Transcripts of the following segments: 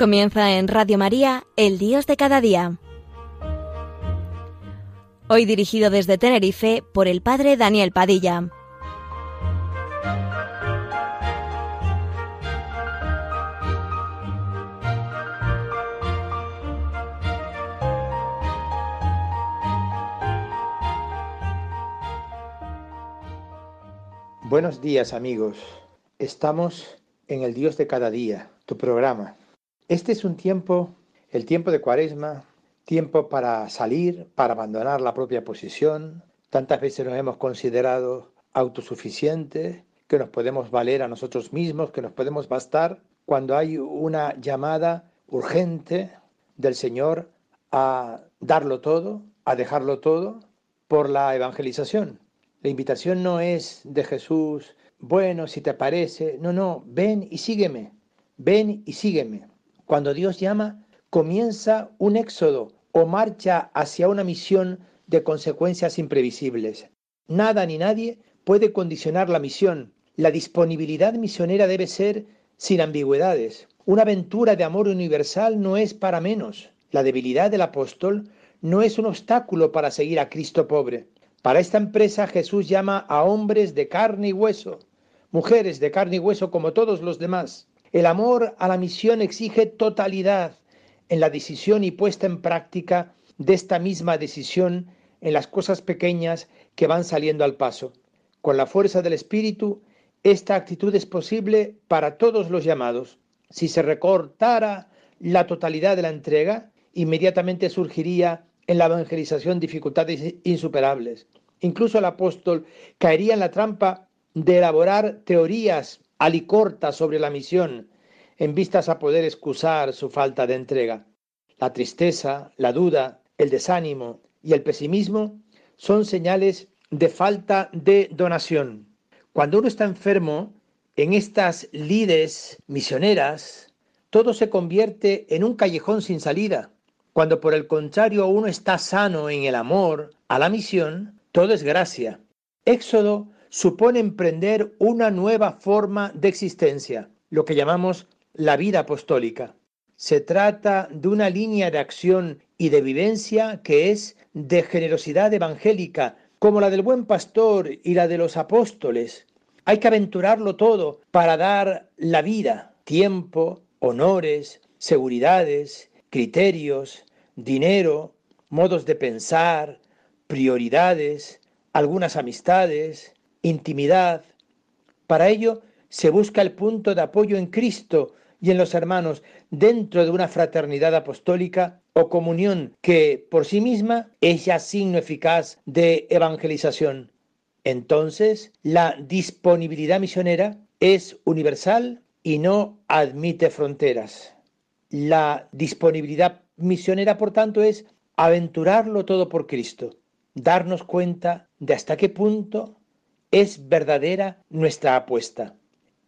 Comienza en Radio María, El Dios de cada día. Hoy dirigido desde Tenerife por el Padre Daniel Padilla. Buenos días amigos, estamos en el Dios de cada día, tu programa. Este es un tiempo, el tiempo de Cuaresma, tiempo para salir, para abandonar la propia posición. Tantas veces nos hemos considerado autosuficientes, que nos podemos valer a nosotros mismos, que nos podemos bastar, cuando hay una llamada urgente del Señor a darlo todo, a dejarlo todo por la evangelización. La invitación no es de Jesús, bueno, si te parece, no, no, ven y sígueme, ven y sígueme. Cuando Dios llama, comienza un éxodo o marcha hacia una misión de consecuencias imprevisibles. Nada ni nadie puede condicionar la misión. La disponibilidad misionera debe ser sin ambigüedades. Una aventura de amor universal no es para menos. La debilidad del apóstol no es un obstáculo para seguir a Cristo pobre. Para esta empresa Jesús llama a hombres de carne y hueso, mujeres de carne y hueso como todos los demás. El amor a la misión exige totalidad en la decisión y puesta en práctica de esta misma decisión en las cosas pequeñas que van saliendo al paso. Con la fuerza del Espíritu, esta actitud es posible para todos los llamados. Si se recortara la totalidad de la entrega, inmediatamente surgiría en la evangelización dificultades insuperables. Incluso el apóstol caería en la trampa de elaborar teorías alicorta sobre la misión, en vistas a poder excusar su falta de entrega. La tristeza, la duda, el desánimo y el pesimismo son señales de falta de donación. Cuando uno está enfermo, en estas lides misioneras, todo se convierte en un callejón sin salida. Cuando por el contrario uno está sano en el amor a la misión, todo es gracia. Éxodo supone emprender una nueva forma de existencia, lo que llamamos la vida apostólica. Se trata de una línea de acción y de vivencia que es de generosidad evangélica, como la del buen pastor y la de los apóstoles. Hay que aventurarlo todo para dar la vida, tiempo, honores, seguridades, criterios, dinero, modos de pensar, prioridades, algunas amistades, intimidad. Para ello se busca el punto de apoyo en Cristo y en los hermanos dentro de una fraternidad apostólica o comunión que por sí misma es ya signo eficaz de evangelización. Entonces, la disponibilidad misionera es universal y no admite fronteras. La disponibilidad misionera, por tanto, es aventurarlo todo por Cristo, darnos cuenta de hasta qué punto es verdadera nuestra apuesta.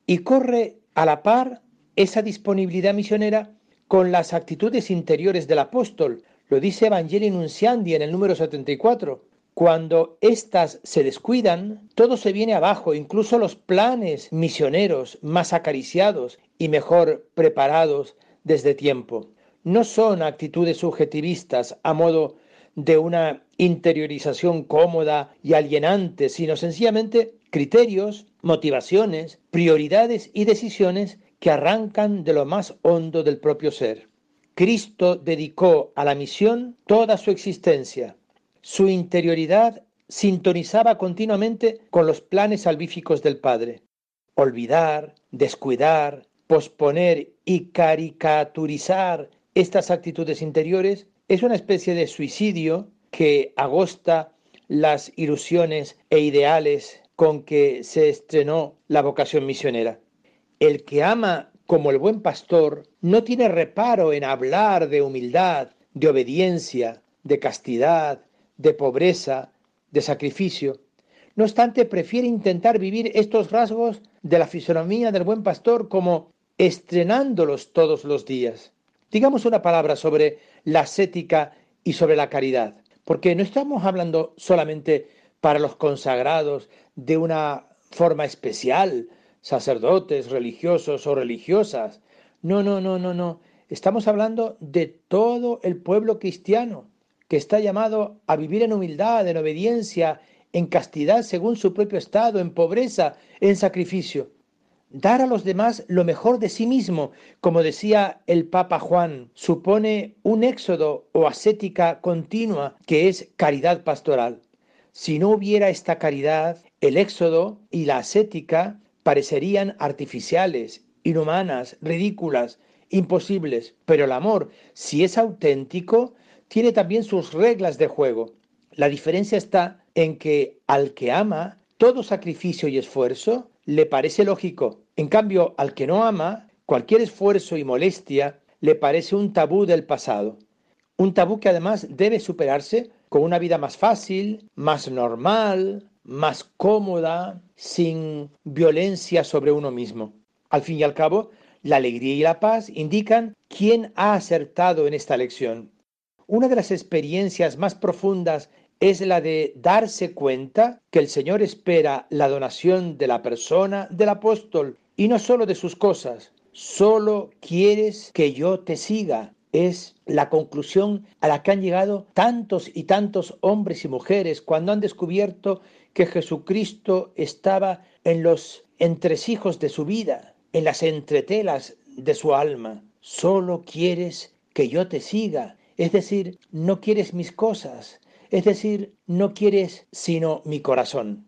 Y corre a la par esa disponibilidad misionera con las actitudes interiores del apóstol. Lo dice Evangelii Nunciandi en el número 74. Cuando éstas se descuidan, todo se viene abajo, incluso los planes misioneros más acariciados y mejor preparados desde tiempo. No son actitudes subjetivistas a modo de una interiorización cómoda y alienante, sino sencillamente criterios, motivaciones, prioridades y decisiones que arrancan de lo más hondo del propio ser. Cristo dedicó a la misión toda su existencia. Su interioridad sintonizaba continuamente con los planes salvíficos del Padre. Olvidar, descuidar, posponer y caricaturizar estas actitudes interiores es una especie de suicidio que agosta las ilusiones e ideales con que se estrenó la vocación misionera. El que ama como el buen pastor no tiene reparo en hablar de humildad, de obediencia, de castidad, de pobreza, de sacrificio. No obstante, prefiere intentar vivir estos rasgos de la fisonomía del buen pastor como estrenándolos todos los días. Digamos una palabra sobre la ascética y sobre la caridad, porque no estamos hablando solamente para los consagrados de una forma especial, sacerdotes, religiosos o religiosas. No, no, no, no, no. Estamos hablando de todo el pueblo cristiano que está llamado a vivir en humildad, en obediencia, en castidad según su propio estado, en pobreza, en sacrificio. Dar a los demás lo mejor de sí mismo, como decía el Papa Juan, supone un éxodo o ascética continua que es caridad pastoral. Si no hubiera esta caridad, el éxodo y la ascética parecerían artificiales, inhumanas, ridículas, imposibles. Pero el amor, si es auténtico, tiene también sus reglas de juego. La diferencia está en que al que ama, todo sacrificio y esfuerzo le parece lógico. En cambio, al que no ama, cualquier esfuerzo y molestia le parece un tabú del pasado. Un tabú que además debe superarse con una vida más fácil, más normal, más cómoda, sin violencia sobre uno mismo. Al fin y al cabo, la alegría y la paz indican quién ha acertado en esta lección. Una de las experiencias más profundas es la de darse cuenta que el Señor espera la donación de la persona del apóstol y no solo de sus cosas. Solo quieres que yo te siga. Es la conclusión a la que han llegado tantos y tantos hombres y mujeres cuando han descubierto que Jesucristo estaba en los entresijos de su vida, en las entretelas de su alma. Solo quieres que yo te siga. Es decir, no quieres mis cosas, es decir, no quieres sino mi corazón.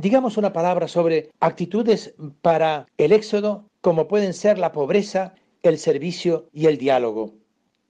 Digamos una palabra sobre actitudes para el éxodo como pueden ser la pobreza, el servicio y el diálogo.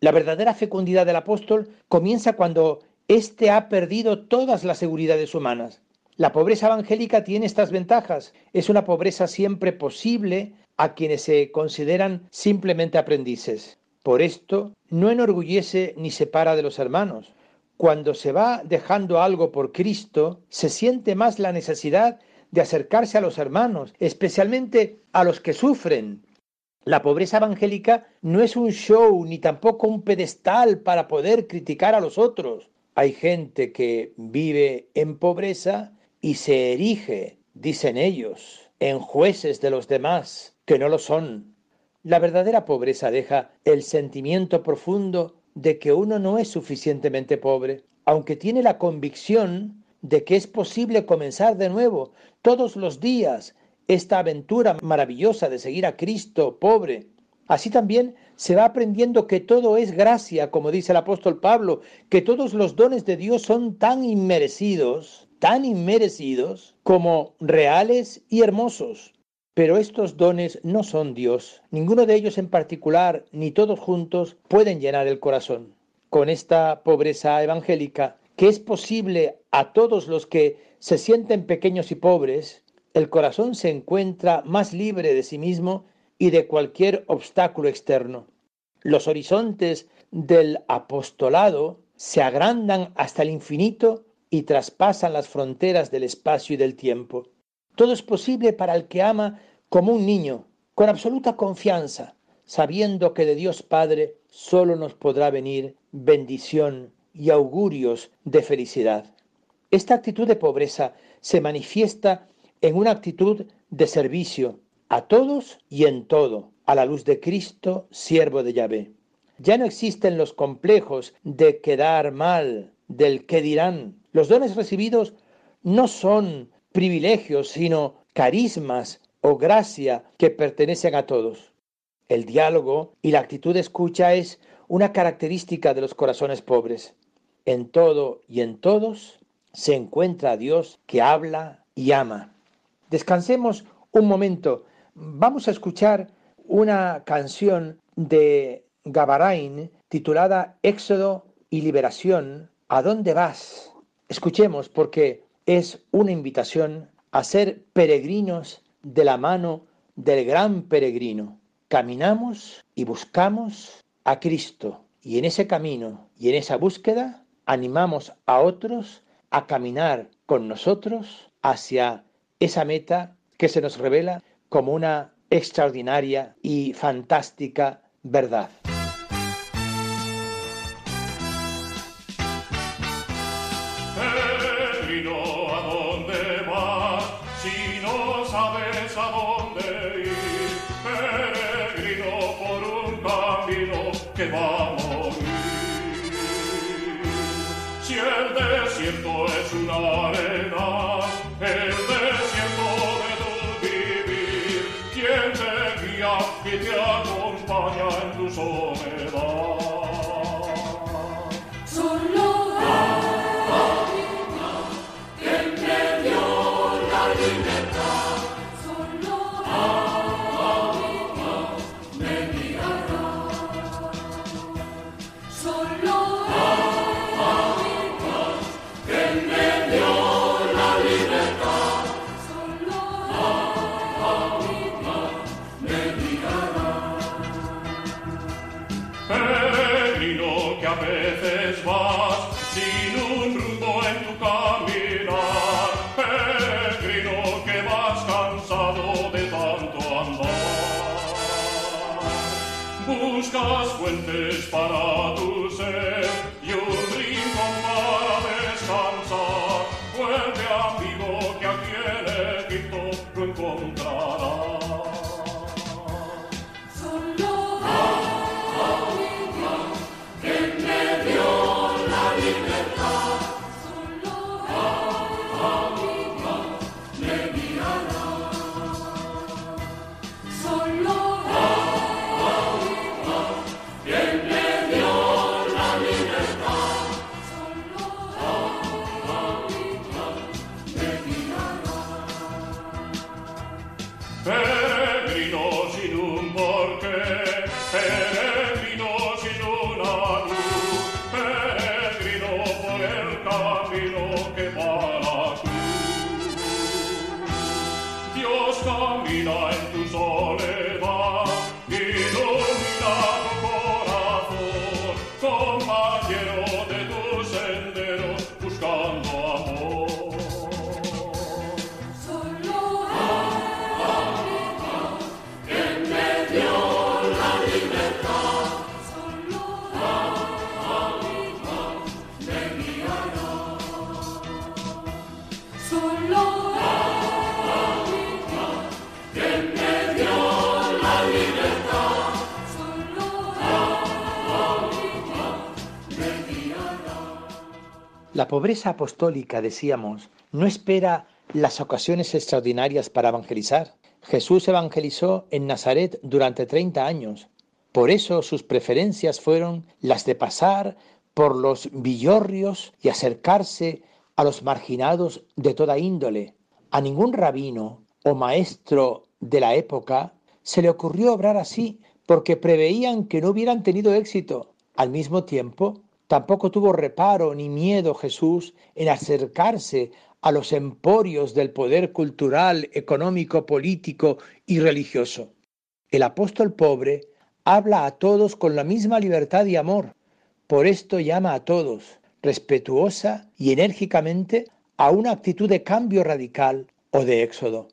La verdadera fecundidad del apóstol comienza cuando éste ha perdido todas las seguridades humanas. La pobreza evangélica tiene estas ventajas. Es una pobreza siempre posible a quienes se consideran simplemente aprendices. Por esto, no enorgullece ni separa de los hermanos cuando se va dejando algo por Cristo, se siente más la necesidad de acercarse a los hermanos, especialmente a los que sufren. La pobreza evangélica no es un show ni tampoco un pedestal para poder criticar a los otros. Hay gente que vive en pobreza y se erige, dicen ellos, en jueces de los demás, que no lo son. La verdadera pobreza deja el sentimiento profundo de que uno no es suficientemente pobre, aunque tiene la convicción de que es posible comenzar de nuevo todos los días esta aventura maravillosa de seguir a Cristo pobre. Así también se va aprendiendo que todo es gracia, como dice el apóstol Pablo, que todos los dones de Dios son tan inmerecidos, tan inmerecidos como reales y hermosos. Pero estos dones no son Dios. Ninguno de ellos en particular, ni todos juntos, pueden llenar el corazón. Con esta pobreza evangélica, que es posible a todos los que se sienten pequeños y pobres, el corazón se encuentra más libre de sí mismo y de cualquier obstáculo externo. Los horizontes del apostolado se agrandan hasta el infinito y traspasan las fronteras del espacio y del tiempo. Todo es posible para el que ama como un niño, con absoluta confianza, sabiendo que de Dios Padre solo nos podrá venir bendición y augurios de felicidad. Esta actitud de pobreza se manifiesta en una actitud de servicio a todos y en todo, a la luz de Cristo, siervo de Yahvé. Ya no existen los complejos de quedar mal, del que dirán. Los dones recibidos no son privilegios, sino carismas o gracia que pertenecen a todos. El diálogo y la actitud de escucha es una característica de los corazones pobres. En todo y en todos se encuentra Dios que habla y ama. Descansemos un momento. Vamos a escuchar una canción de Gabarain titulada Éxodo y Liberación. ¿A dónde vas? Escuchemos porque es una invitación a ser peregrinos de la mano del gran peregrino. Caminamos y buscamos a Cristo y en ese camino y en esa búsqueda animamos a otros a caminar con nosotros hacia esa meta que se nos revela como una extraordinaria y fantástica verdad. Soledad. Buscas fuentes para tu ser Dios camina en tu soledad, la pobreza apostólica, decíamos, no espera las ocasiones extraordinarias para evangelizar. Jesús evangelizó en Nazaret durante 30 años. Por eso sus preferencias fueron las de pasar por los villorrios y acercarse a los marginados de toda índole. A ningún rabino o maestro de la época se le ocurrió obrar así porque preveían que no hubieran tenido éxito. Al mismo tiempo, tampoco tuvo reparo ni miedo Jesús en acercarse a los emporios del poder cultural, económico, político y religioso. El apóstol pobre habla a todos con la misma libertad y amor. Por esto llama a todos, respetuosa y enérgicamente, a una actitud de cambio radical o de éxodo.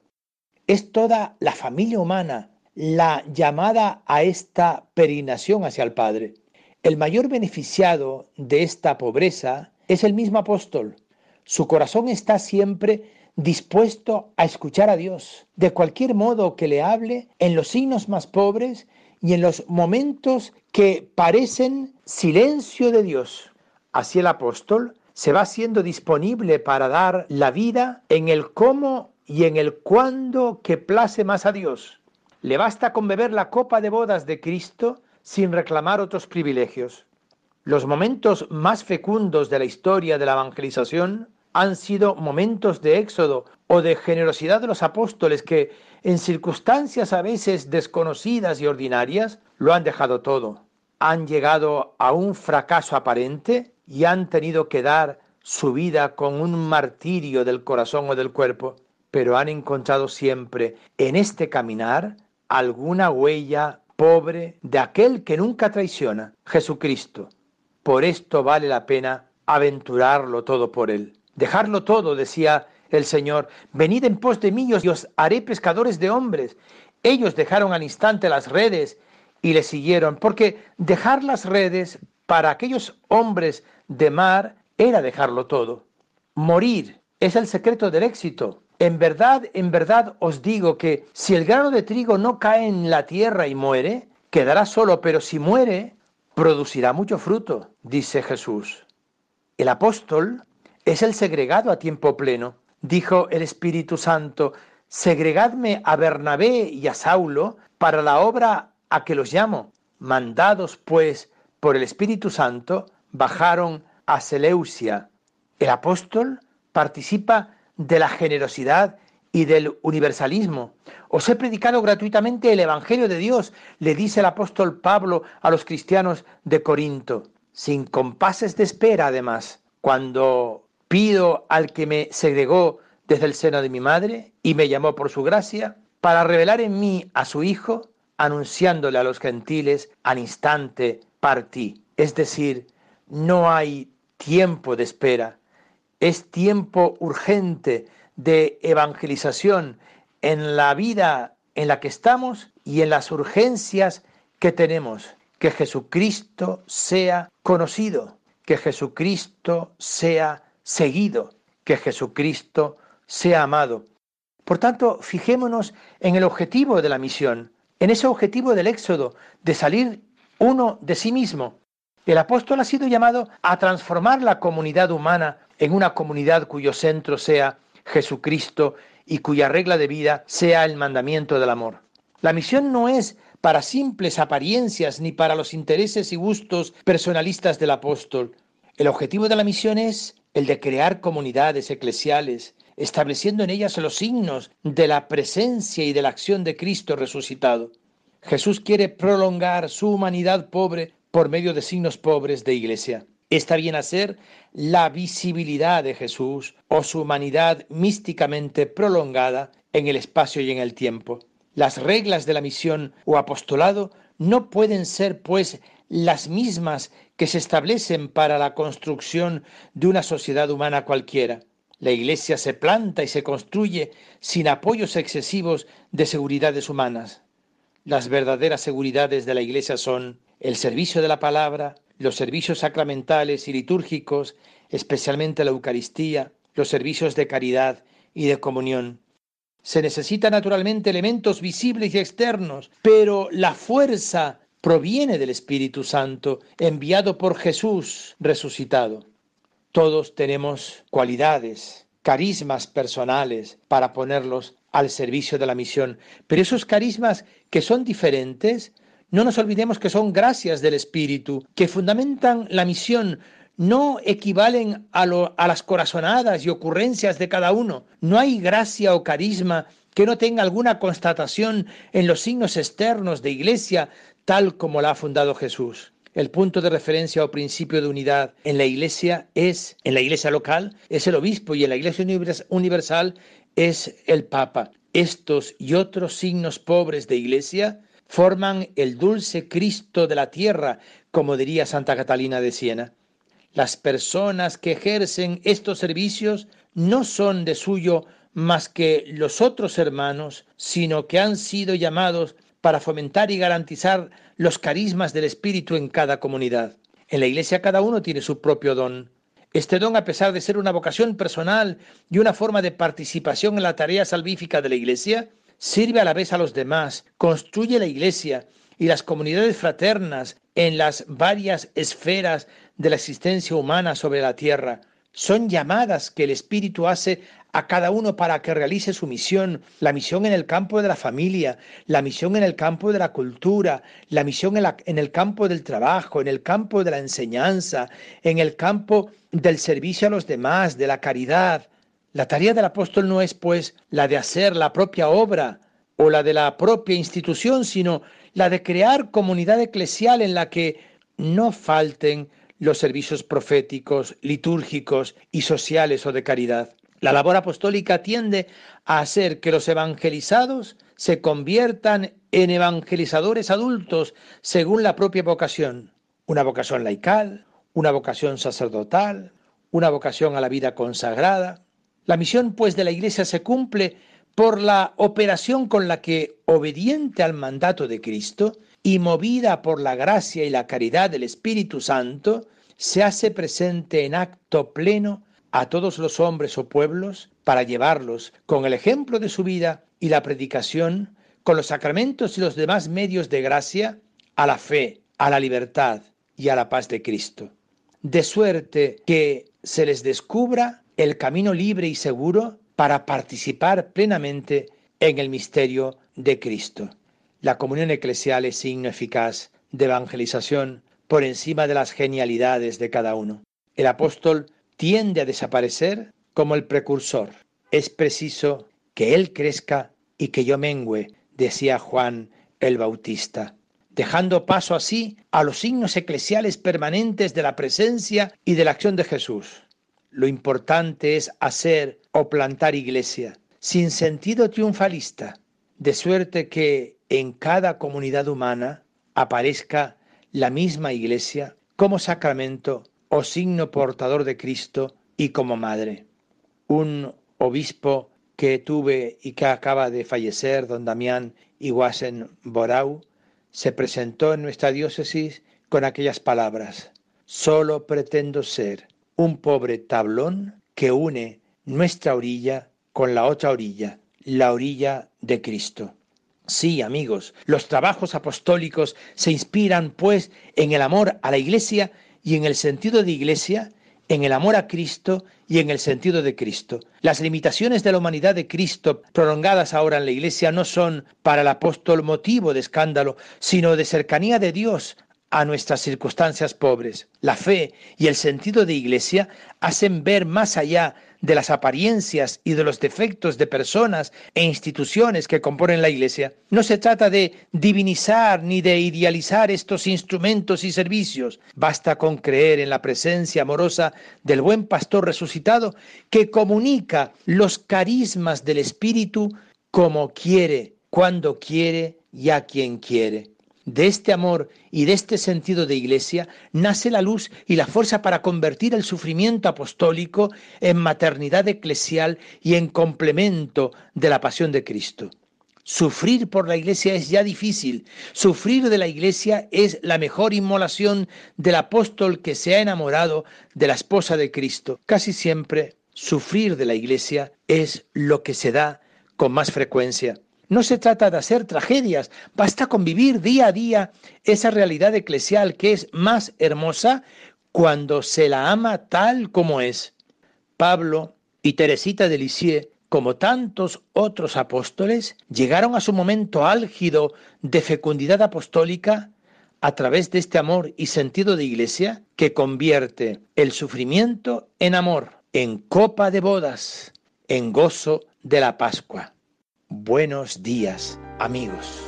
Es toda la familia humana la llamada a esta peregrinación hacia el Padre. El mayor beneficiado de esta pobreza es el mismo apóstol. Su corazón está siempre dispuesto a escuchar a Dios, de cualquier modo que le hable, en los signos más pobres y en los momentos que parecen silencio de Dios. Así el apóstol se va siendo disponible para dar la vida en el cómo y en el cuándo que place más a Dios. Le basta con beber la copa de bodas de Cristo sin reclamar otros privilegios. Los momentos más fecundos de la historia de la evangelización han sido momentos de éxodo o de generosidad de los apóstoles que, en circunstancias a veces desconocidas y ordinarias, lo han dejado todo. Han llegado a un fracaso aparente y han tenido que dar su vida con un martirio del corazón o del cuerpo, pero han encontrado siempre en este caminar alguna huella pobre de aquel que nunca traiciona, Jesucristo. Por esto vale la pena aventurarlo todo por él. Dejarlo todo, decía el Señor, venid en pos de mí y os haré pescadores de hombres. Ellos dejaron al instante las redes y le siguieron, porque dejar las redes para aquellos hombres de mar era dejarlo todo. Morir es el secreto del éxito. En verdad, en verdad os digo que si el grano de trigo no cae en la tierra y muere, quedará solo, pero si muere, producirá mucho fruto, dice Jesús. El apóstol es el segregado a tiempo pleno. Dijo el Espíritu Santo, segregadme a Bernabé y a Saulo para la obra a que los llamo. Mandados pues por el Espíritu Santo, bajaron a Seleucia. El apóstol participa de la generosidad y del universalismo. Os he predicado gratuitamente el Evangelio de Dios, le dice el apóstol Pablo a los cristianos de Corinto, sin compases de espera además, cuando pido al que me segregó desde el seno de mi madre y me llamó por su gracia, para revelar en mí a su Hijo, anunciándole a los gentiles, al instante partí. Es decir, no hay tiempo de espera, es tiempo urgente de evangelización en la vida en la que estamos y en las urgencias que tenemos. Que Jesucristo sea conocido, que Jesucristo sea seguido, que Jesucristo sea amado. Por tanto, fijémonos en el objetivo de la misión, en ese objetivo del éxodo, de salir uno de sí mismo. El apóstol ha sido llamado a transformar la comunidad humana en una comunidad cuyo centro sea Jesucristo y cuya regla de vida sea el mandamiento del amor. La misión no es para simples apariencias ni para los intereses y gustos personalistas del apóstol. El objetivo de la misión es el de crear comunidades eclesiales, estableciendo en ellas los signos de la presencia y de la acción de Cristo resucitado. Jesús quiere prolongar su humanidad pobre por medio de signos pobres de iglesia. Esta viene a ser la visibilidad de Jesús o su humanidad místicamente prolongada en el espacio y en el tiempo. Las reglas de la misión o apostolado no pueden ser, pues, las mismas que se establecen para la construcción de una sociedad humana cualquiera. La Iglesia se planta y se construye sin apoyos excesivos de seguridades humanas. Las verdaderas seguridades de la Iglesia son el servicio de la palabra, los servicios sacramentales y litúrgicos, especialmente la Eucaristía, los servicios de caridad y de comunión. Se necesitan naturalmente elementos visibles y externos, pero la fuerza proviene del Espíritu Santo enviado por Jesús resucitado. Todos tenemos cualidades, carismas personales para ponerlos al servicio de la misión, pero esos carismas que son diferentes no nos olvidemos que son gracias del Espíritu, que fundamentan la misión, no equivalen a, las corazonadas y ocurrencias de cada uno. No hay gracia o carisma que no tenga alguna constatación en los signos externos de iglesia, tal como la ha fundado Jesús. El punto de referencia o principio de unidad en la iglesia es, en la iglesia local, es el obispo y en la iglesia universal es el papa. Estos y otros signos pobres de iglesia forman el dulce Cristo de la tierra, como diría Santa Catalina de Siena. Las personas que ejercen estos servicios no son de suyo más que los otros hermanos, sino que han sido llamados para fomentar y garantizar los carismas del Espíritu en cada comunidad. En la Iglesia cada uno tiene su propio don. Este don, a pesar de ser una vocación personal y una forma de participación en la tarea salvífica de la Iglesia, sirve a la vez a los demás, construye la iglesia y las comunidades fraternas en las varias esferas de la existencia humana sobre la tierra. Son llamadas que el Espíritu hace a cada uno para que realice su misión, la misión en el campo de la familia, la misión en el campo de la cultura, la misión en, el campo del trabajo, en el campo de la enseñanza, en el campo del servicio a los demás, de la caridad, la tarea del apóstol no es, pues, la de hacer la propia obra o la de la propia institución, sino la de crear comunidad eclesial en la que no falten los servicios proféticos, litúrgicos y sociales o de caridad. La labor apostólica tiende a hacer que los evangelizados se conviertan en evangelizadores adultos según la propia vocación. Una vocación laical, una vocación sacerdotal, una vocación a la vida consagrada. La misión, pues, de la Iglesia se cumple por la operación con la que, obediente al mandato de Cristo y movida por la gracia y la caridad del Espíritu Santo, se hace presente en acto pleno a todos los hombres o pueblos para llevarlos, con el ejemplo de su vida y la predicación, con los sacramentos y los demás medios de gracia, a la fe, a la libertad, y a la paz de Cristo. De suerte que se les descubra el camino libre y seguro para participar plenamente en el misterio de Cristo. La comunión eclesial es signo eficaz de evangelización por encima de las genialidades de cada uno. El apóstol tiende a desaparecer como el precursor. Es preciso que él crezca y que yo mengüe, decía Juan el Bautista, dejando paso así a los signos eclesiales permanentes de la presencia y de la acción de Jesús. Lo importante es hacer o plantar iglesia, sin sentido triunfalista, de suerte que en cada comunidad humana aparezca la misma iglesia como sacramento o signo portador de Cristo y como madre. Un obispo que tuve y que acaba de fallecer, don Damián Iguasen Borau, se presentó en nuestra diócesis con aquellas palabras, solo pretendo ser un pobre tablón que une nuestra orilla con la otra orilla, la orilla de Cristo. Sí, amigos, los trabajos apostólicos se inspiran, pues, en el amor a la Iglesia y en el sentido de Iglesia, en el amor a Cristo y en el sentido de Cristo. Las limitaciones de la humanidad de Cristo, prolongadas ahora en la Iglesia, no son para el apóstol motivo de escándalo, sino de cercanía de Dios a nuestras circunstancias pobres. La fe y el sentido de Iglesia hacen ver más allá de las apariencias y de los defectos de personas e instituciones que componen la Iglesia. No se trata de divinizar ni de idealizar estos instrumentos y servicios. Basta con creer en la presencia amorosa del buen pastor resucitado que comunica los carismas del Espíritu como quiere, cuando quiere y a quien quiere. De este amor y de este sentido de iglesia nace la luz y la fuerza para convertir el sufrimiento apostólico en maternidad eclesial y en complemento de la pasión de Cristo. Sufrir por la iglesia es ya difícil. Sufrir de la iglesia es la mejor inmolación del apóstol que se ha enamorado de la esposa de Cristo. Casi siempre sufrir de la iglesia es lo que se da con más frecuencia. No se trata de hacer tragedias, basta con vivir día a día esa realidad eclesial que es más hermosa cuando se la ama tal como es. Pablo y Teresita de Lisieux, como tantos otros apóstoles, llegaron a su momento álgido de fecundidad apostólica a través de este amor y sentido de iglesia que convierte el sufrimiento en amor, en copa de bodas, en gozo de la Pascua. Buenos días, amigos.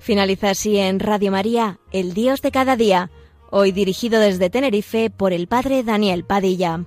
Finaliza así en Radio María, El Dios de cada día, hoy dirigido desde Tenerife por el Padre Daniel Padilla.